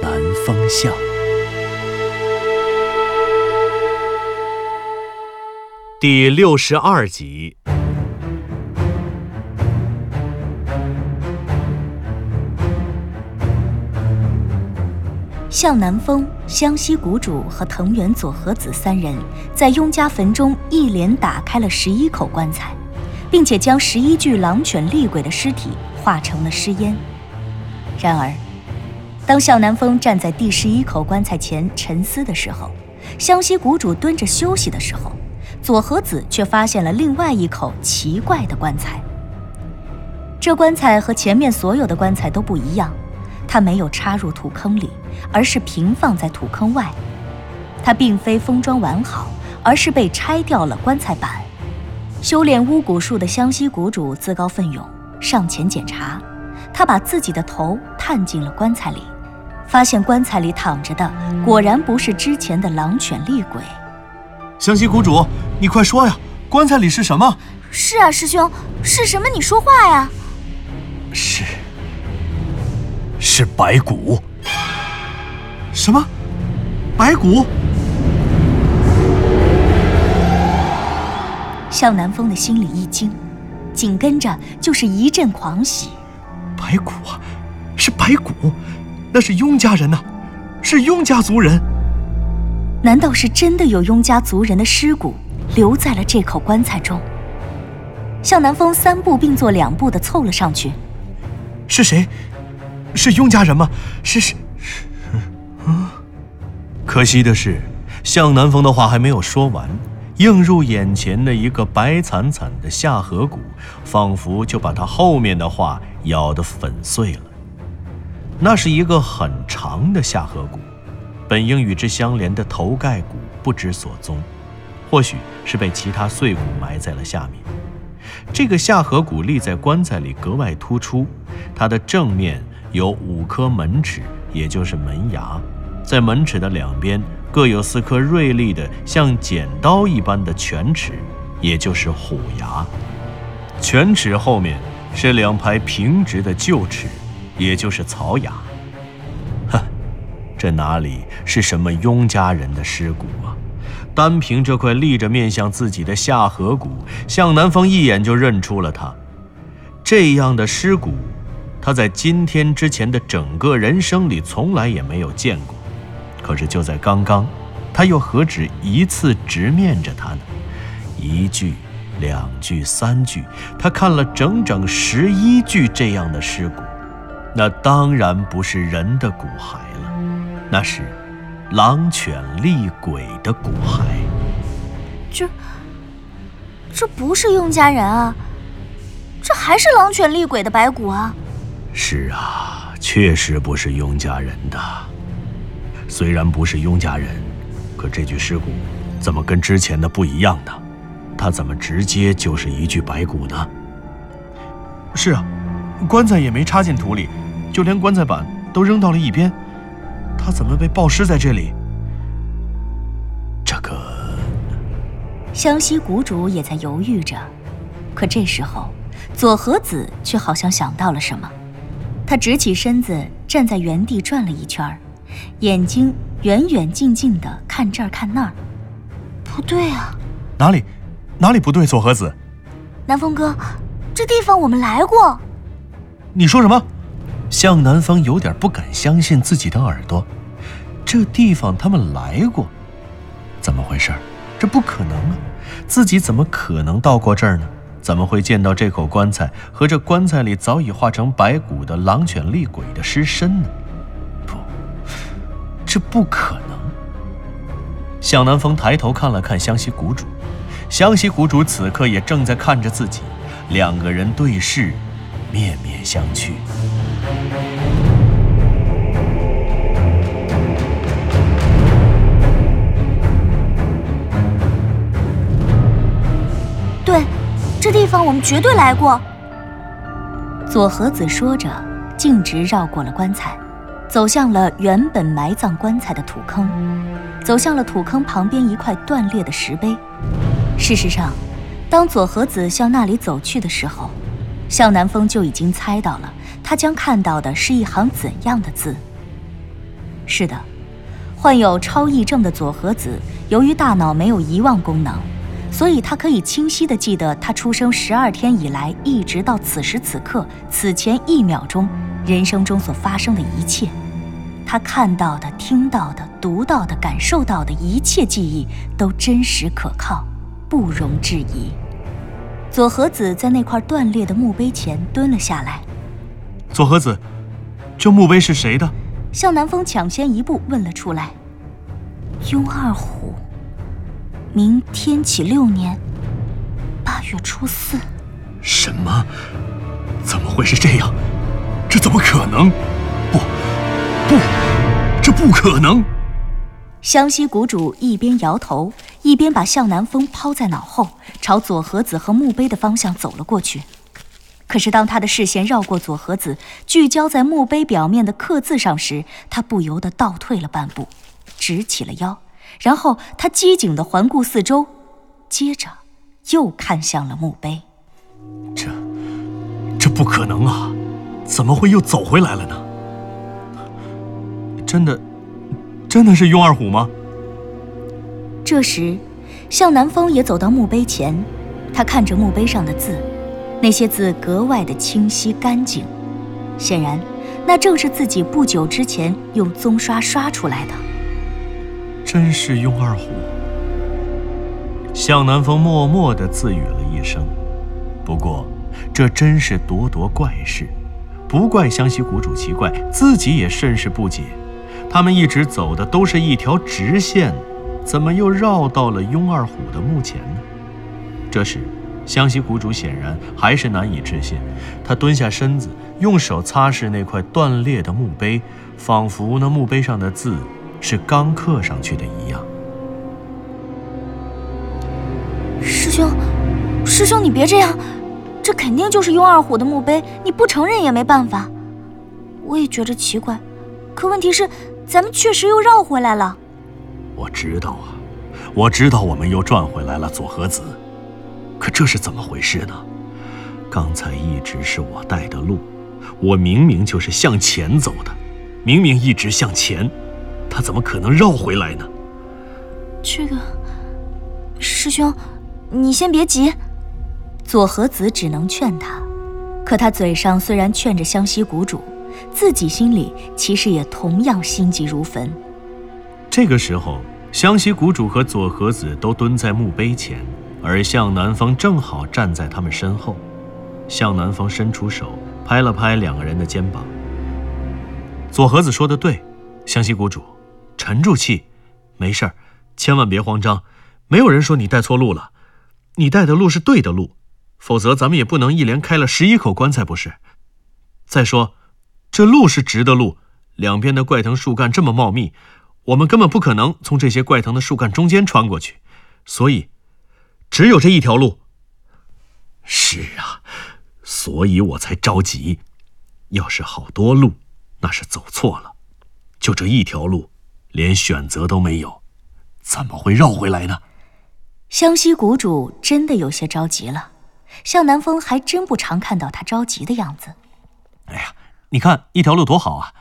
南风向》。第六十二集。向南风、湘西谷主和藤原佐和子三人在雍家坟中一连打开了十一口棺材，并且将十一具狼犬厉鬼的尸体化成了尸烟。然而，当向南风站在第十一口棺材前沉思的时候，湘西谷主蹲着休息的时候，左和子却发现了另外一口奇怪的棺材。这棺材和前面所有的棺材都不一样。它没有插入土坑里，而是平放在土坑外。它并非封装完好，而是被拆掉了棺材板。修炼巫蛊术的湘西谷主自告奋勇上前检查，他把自己的头探进了棺材里，发现棺材里躺着的果然不是之前的狼犬厉鬼。湘西谷主，你快说呀，棺材里是什么？是啊，师兄，是什么？你说话呀！是。是白骨。什么？白骨？向南风的心里一惊，紧跟着就是一阵狂喜。白骨啊，是白骨，那是雍家人呐、是雍家族人。难道是真的有雍家族人的尸骨留在了这口棺材中？向南风三步并作两步的凑了上去。是谁？是雍家人吗？是是是，啊！可惜的是，向南风的话还没有说完，映入眼前的一个白惨惨的下颌骨，仿佛就把他后面的话咬得粉碎了。那是一个很长的下颌骨，本应与之相连的头盖骨不知所踪，或许是被其他碎骨埋在了下面。这个下颌骨立在棺材里格外突出，它的正面。有五颗门齿，也就是门牙，在门齿的两边各有四颗锐利的像剪刀一般的犬齿，也就是虎牙。犬齿后面是两排平直的臼齿，也就是曹雅。哼，这哪里是什么雍家人的尸骨啊？单凭这块立着面向自己的下颌骨，向南风一眼就认出了他。这样的尸骨。他在今天之前的整个人生里从来也没有见过，可是就在刚刚，他又何止一次直面着他呢？一句、两句、三句，他看了整整十一句这样的尸骨，那当然不是人的骨骸了，那是狼犬厉鬼的骨骸。这，这不是雍家人啊，这还是狼犬厉鬼的白骨啊！是啊，确实不是雍家人的。虽然不是雍家人，可这具尸骨怎么跟之前的不一样呢？他怎么直接就是一具白骨呢？是啊，棺材也没插进土里，就连棺材板都扔到了一边。他怎么被暴尸在这里？这个……湘西谷主也在犹豫着，可这时候，左和子却好像想到了什么。他直起身子，站在原地转了一圈，眼睛远远近近的看这儿看那儿。不对啊！哪里，哪里不对？左和子，南风哥，这地方我们来过。你说什么？向南风有点不敢相信自己的耳朵。这地方他们来过？怎么回事？这不可能啊！自己怎么可能到过这儿呢？怎么会见到这口棺材和这棺材里早已化成白骨的狼犬厉鬼的尸身呢？不，这不可能。向南风抬头看了看湘西谷主，湘西谷主此刻也正在看着自己，两个人对视，面面相觑。方我们绝对来过。左和子说着，径直绕过了棺材，走向了原本埋葬棺材的土坑，走向了土坑旁边一块断裂的石碑。事实上，当左和子向那里走去的时候，向南风就已经猜到了，他将看到的是一行怎样的字。是的，患有超忆症的左和子，由于大脑没有遗忘功能。所以，他可以清晰地记得他出生十二天以来，一直到此时此刻、此前一秒钟，人生中所发生的一切。他看到的、听到的、读到的、感受到的一切记忆，都真实可靠，不容置疑。左和子在那块断裂的墓碑前蹲了下来。左和子，这墓碑是谁的？向南风抢先一步问了出来。雍二虎。明天启六年八月初四，什么？怎么会是这样？这怎么可能？不，不，这不可能！湘西谷主一边摇头，一边把向南风抛在脑后，朝左和子和墓碑的方向走了过去。可是，当他的视线绕过左和子，聚焦在墓碑表面的刻字上时，他不由得倒退了半步，直起了腰。然后他机警地环顾四周，接着又看向了墓碑。这，这不可能啊！怎么会又走回来了呢？真的，真的是雍二虎吗？这时，向南风也走到墓碑前，他看着墓碑上的字，那些字格外的清晰干净，显然，那正是自己不久之前用棕刷刷出来的。真是雍二虎。向南风默默地自语了一声。不过，这真是咄咄怪事，不怪湘西谷主奇怪，自己也甚是不解。他们一直走的都是一条直线，怎么又绕到了雍二虎的墓前呢？这时，湘西谷主显然还是难以置信。他蹲下身子，用手擦拭那块断裂的墓碑，仿佛那墓碑上的字。是刚刻上去的一样。师兄，师兄，你别这样，这肯定就是雍二虎的墓碑，你不承认也没办法。我也觉着奇怪，可问题是，咱们确实又绕回来了。我知道啊，我知道我们又转回来了，左和子。可这是怎么回事呢？刚才一直是我带的路，我明明就是向前走的，明明一直向前。他怎么可能绕回来呢？这个，师兄，你先别急。左和子只能劝他，可他嘴上虽然劝着湘西谷主，自己心里其实也同样心急如焚。这个时候，湘西谷主和左和子都蹲在墓碑前，而向南风正好站在他们身后。向南风伸出手拍了拍两个人的肩膀。左和子说的对，湘西谷主。沉住气，没事儿，千万别慌张。没有人说你带错路了，你带的路是对的路，否则咱们也不能一连开了十一口棺材，不是？再说，这路是直的路，两边的怪藤树干这么茂密，我们根本不可能从这些怪藤的树干中间穿过去，所以，只有这一条路。是啊，所以我才着急。要是好多路，那是走错了，就这一条路。连选择都没有，怎么会绕回来呢？湘西谷主真的有些着急了。向南风还真不常看到他着急的样子。哎呀，你看一条路多好啊！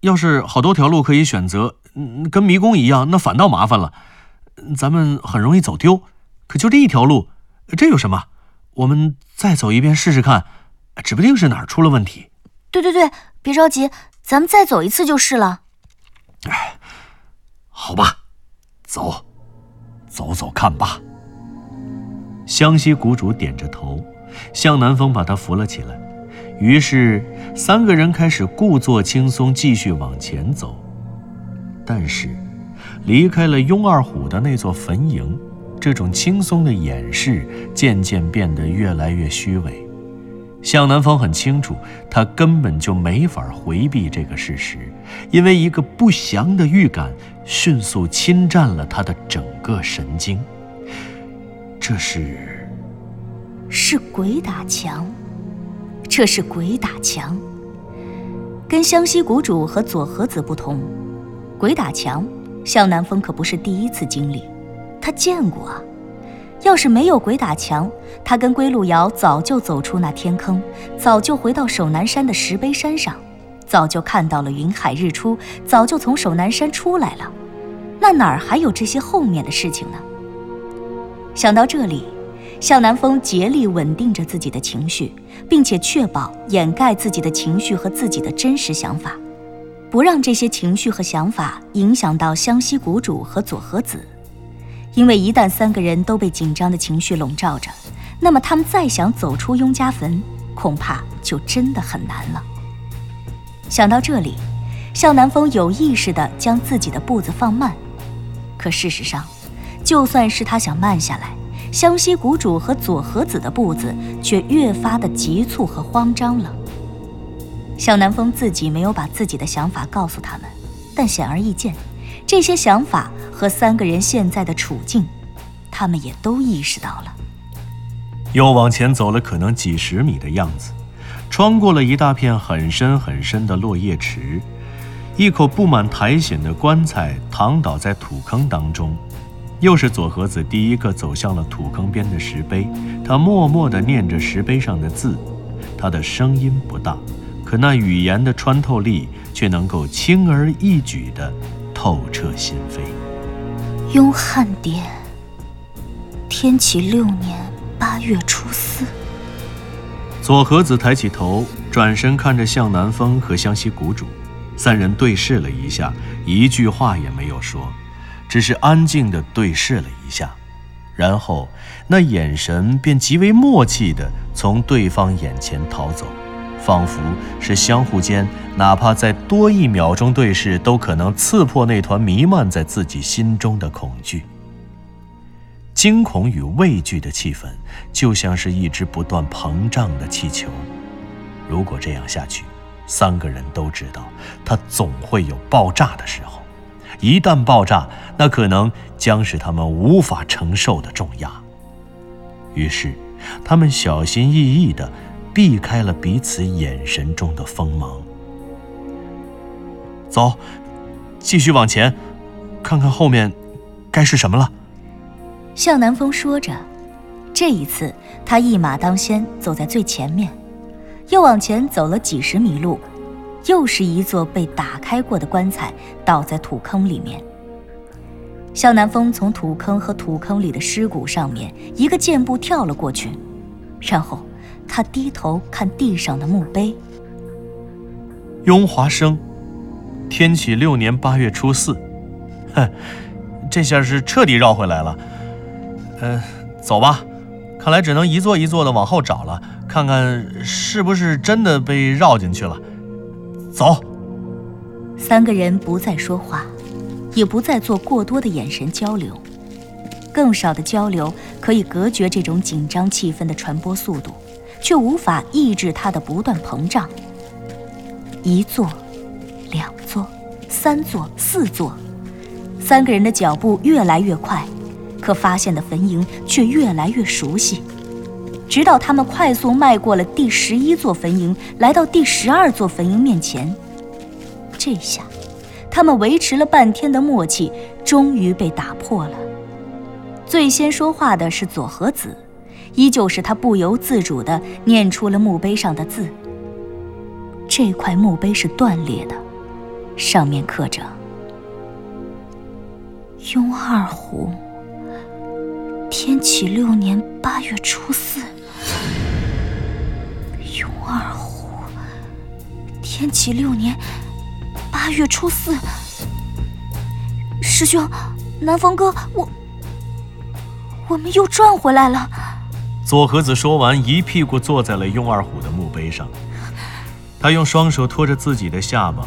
要是好多条路可以选择，跟迷宫一样，那反倒麻烦了。咱们很容易走丢。可就这一条路，这有什么？我们再走一遍试试看，指不定是哪儿出了问题。对对对，别着急，咱们再走一次就是了。哎。好吧，走，走走看吧。湘西谷主点着头，向南风把他扶了起来。于是三个人开始故作轻松，继续往前走。但是，离开了雍二虎的那座坟茔，这种轻松的掩饰渐渐变得越来越虚伪。向南风很清楚，他根本就没法回避这个事实，因为一个不祥的预感迅速侵占了他的整个神经。这是是鬼打墙。这是鬼打墙。跟湘西谷主和左和子不同，鬼打墙，向南风可不是第一次经历，他见过啊。要是没有鬼打墙，他跟归路遥早就走出那天坑，早就回到守南山的石碑山上，早就看到了云海日出，早就从守南山出来了。那哪儿还有这些后面的事情呢？想到这里，向南风竭力稳定着自己的情绪，并且确保掩盖自己的情绪和自己的真实想法，不让这些情绪和想法影响到湘西谷主和佐和子。因为一旦三个人都被紧张的情绪笼罩着，那么他们再想走出雍家坟，恐怕就真的很难了。想到这里，向南风有意识地将自己的步子放慢。可事实上，就算是他想慢下来，湘西谷主和左和子的步子却越发的急促和慌张了。向南风自己没有把自己的想法告诉他们，但显而易见。这些想法和三个人现在的处境，他们也都意识到了。又往前走了可能几十米的样子，穿过了一大片很深很深的落叶池，一口布满苔藓的棺材躺倒在土坑当中。又是左和子第一个走向了土坑边的石碑，他默默地念着石碑上的字，他的声音不大，可那语言的穿透力却能够轻而易举地。透彻心扉。雍汉典，天启六年八月初四。左和子抬起头，转身看着向南风和湘西谷主，三人对视了一下，一句话也没有说，只是安静地对视了一下，然后那眼神便极为默契地从对方眼前逃走。仿佛是相互间，哪怕再多一秒钟对视，都可能刺破那团弥漫在自己心中的恐惧、惊恐与畏惧的气氛，就像是一只不断膨胀的气球。如果这样下去，三个人都知道，它总会有爆炸的时候。一旦爆炸，那可能将是他们无法承受的重压。于是，他们小心翼翼地。避开了彼此眼神中的锋芒。走，继续往前，看看后面该是什么了。向南风说着，这一次他一马当先，走在最前面，又往前走了几十米路，又是一座被打开过的棺材倒在土坑里面。向南风从土坑和土坑里的尸骨上面一个箭步跳了过去，然后。他低头看地上的墓碑。雍华生，天启六年八月初四。哼，这下是彻底绕回来了。嗯，走吧，看来只能一座一座的往后找了，看看是不是真的被绕进去了。走。三个人不再说话，也不再做过多的眼神交流，更少的交流可以隔绝这种紧张气氛的传播速度。却无法抑制它的不断膨胀。一座，两座，三座，四座，三个人的脚步越来越快，可发现的坟茔却越来越熟悉。直到他们快速迈过了第十一座坟茔，来到第十二座坟茔面前，这下，他们维持了半天的默契终于被打破了。最先说话的是左和子。依旧是他不由自主地念出了墓碑上的字。这块墓碑是断裂的，上面刻着“雍二虎，天启六年八月初四”。雍二虎，天启六年八月初四。师兄，南风哥，我，我们又转回来了。左和子说完，一屁股坐在了雍二虎的墓碑上。他用双手托着自己的下巴，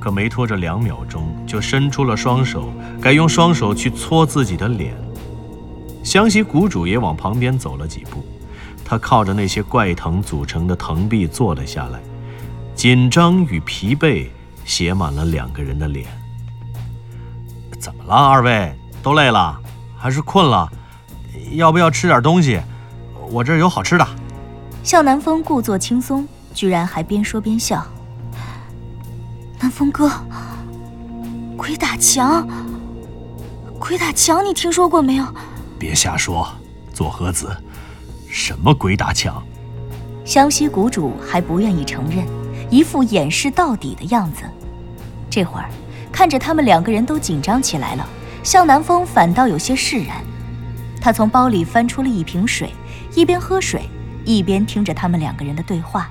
可没托着两秒钟，就伸出了双手，改用双手去搓自己的脸。湘西谷主也往旁边走了几步，他靠着那些怪藤组成的藤壁坐了下来，紧张与疲惫写满了两个人的脸。怎么了，二位？都累了，还是困了？要不要吃点东西？我这儿有好吃的。向南风故作轻松，居然还边说边笑。南风哥，鬼打墙，鬼打墙，你听说过没有？别瞎说，左和子，什么鬼打墙？湘西谷主还不愿意承认，一副掩饰到底的样子。这会儿看着他们两个人都紧张起来了，向南风反倒有些释然。他从包里翻出了一瓶水，一边喝水，一边听着他们两个人的对话。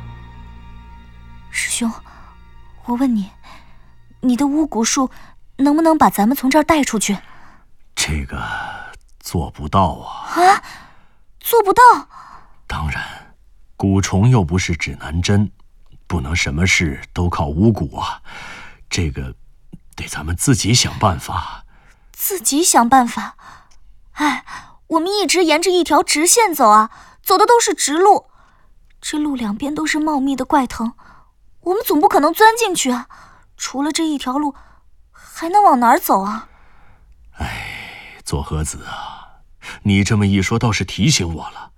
师兄，我问你，你的巫蛊术能不能把咱们从这儿带出去？这个做不到啊！啊，做不到？当然，蛊虫又不是指南针，不能什么事都靠巫蛊啊。这个得咱们自己想办法。自己想办法？哎。我们一直沿着一条直线走啊，走的都是直路，这路两边都是茂密的怪藤，我们总不可能钻进去啊。除了这一条路，还能往哪儿走啊？哎，左和子啊，你这么一说，倒是提醒我了。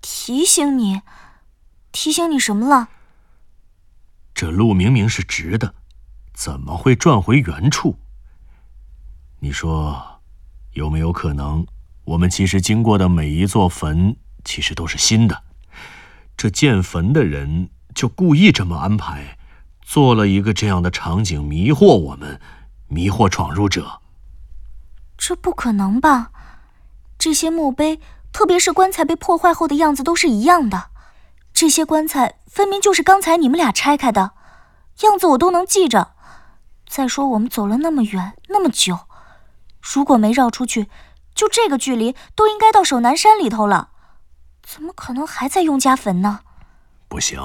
提醒你？提醒你什么了？这路明明是直的，怎么会转回原处？你说，有没有可能？我们其实经过的每一座坟，其实都是新的。这建坟的人就故意这么安排，做了一个这样的场景，迷惑我们，迷惑闯入者。这不可能吧？这些墓碑，特别是棺材被破坏后的样子，都是一样的。这些棺材分明就是刚才你们俩拆开的，样子我都能记着。再说我们走了那么远那么久，如果没绕出去。就这个距离，都应该到守南山里头了，怎么可能还在雍家坟呢？不行，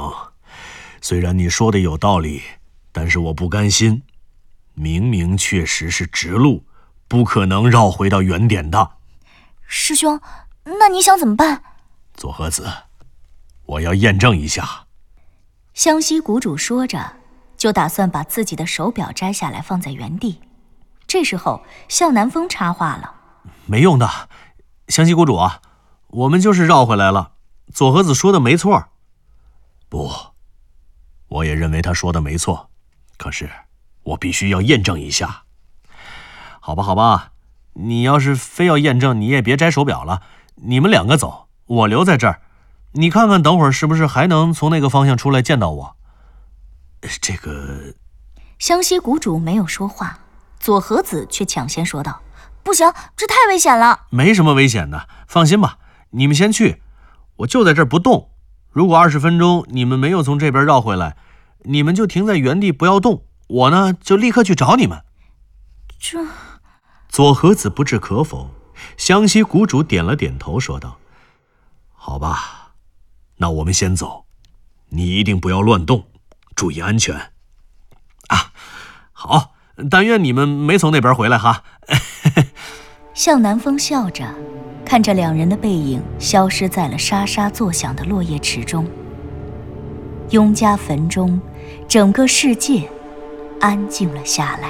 虽然你说的有道理，但是我不甘心。明明确实是直路，不可能绕回到原点的。师兄，那你想怎么办？左和子，我要验证一下。湘西谷主说着，就打算把自己的手表摘下来放在原地。这时候，向南风插话了。没用的，湘西谷主啊，我们就是绕回来了。左和子说的没错。不，我也认为他说的没错。可是我必须要验证一下。好吧，好吧，你要是非要验证，你也别摘手表了。你们两个走，我留在这儿。你看看，等会儿是不是还能从那个方向出来见到我？这个，湘西谷主没有说话，左和子却抢先说道。不行，这太危险了。没什么危险的，放心吧。你们先去，我就在这儿不动。如果二十分钟你们没有从这边绕回来，你们就停在原地不要动。我呢，就立刻去找你们。这，左和子不置可否。湘西谷主点了点头，说道：“好吧，那我们先走。你一定不要乱动，注意安全。啊，好。但愿你们没从那边回来哈。”向南风笑着，看着两人的背影消失在了沙沙作响的落叶池中。雍家坟中，整个世界安静了下来。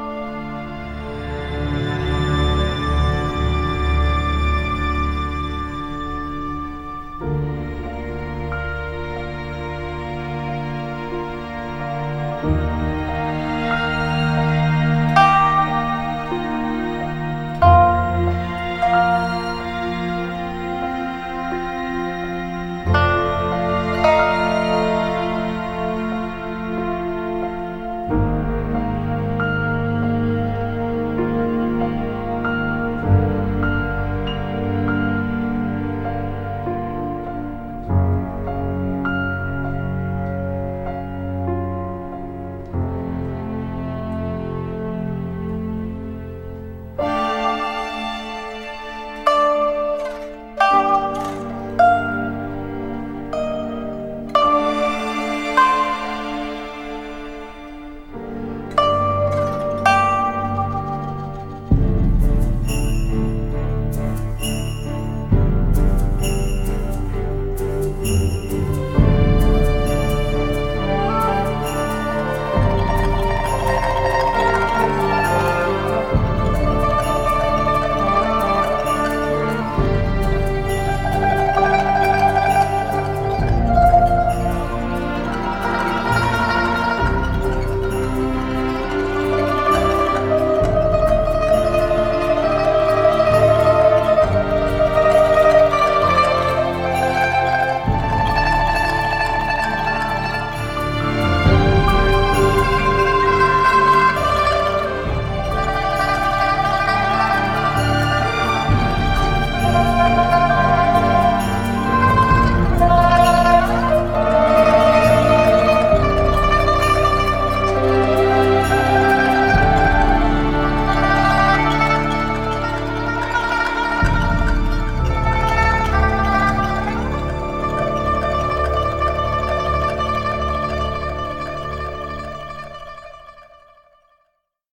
Bye.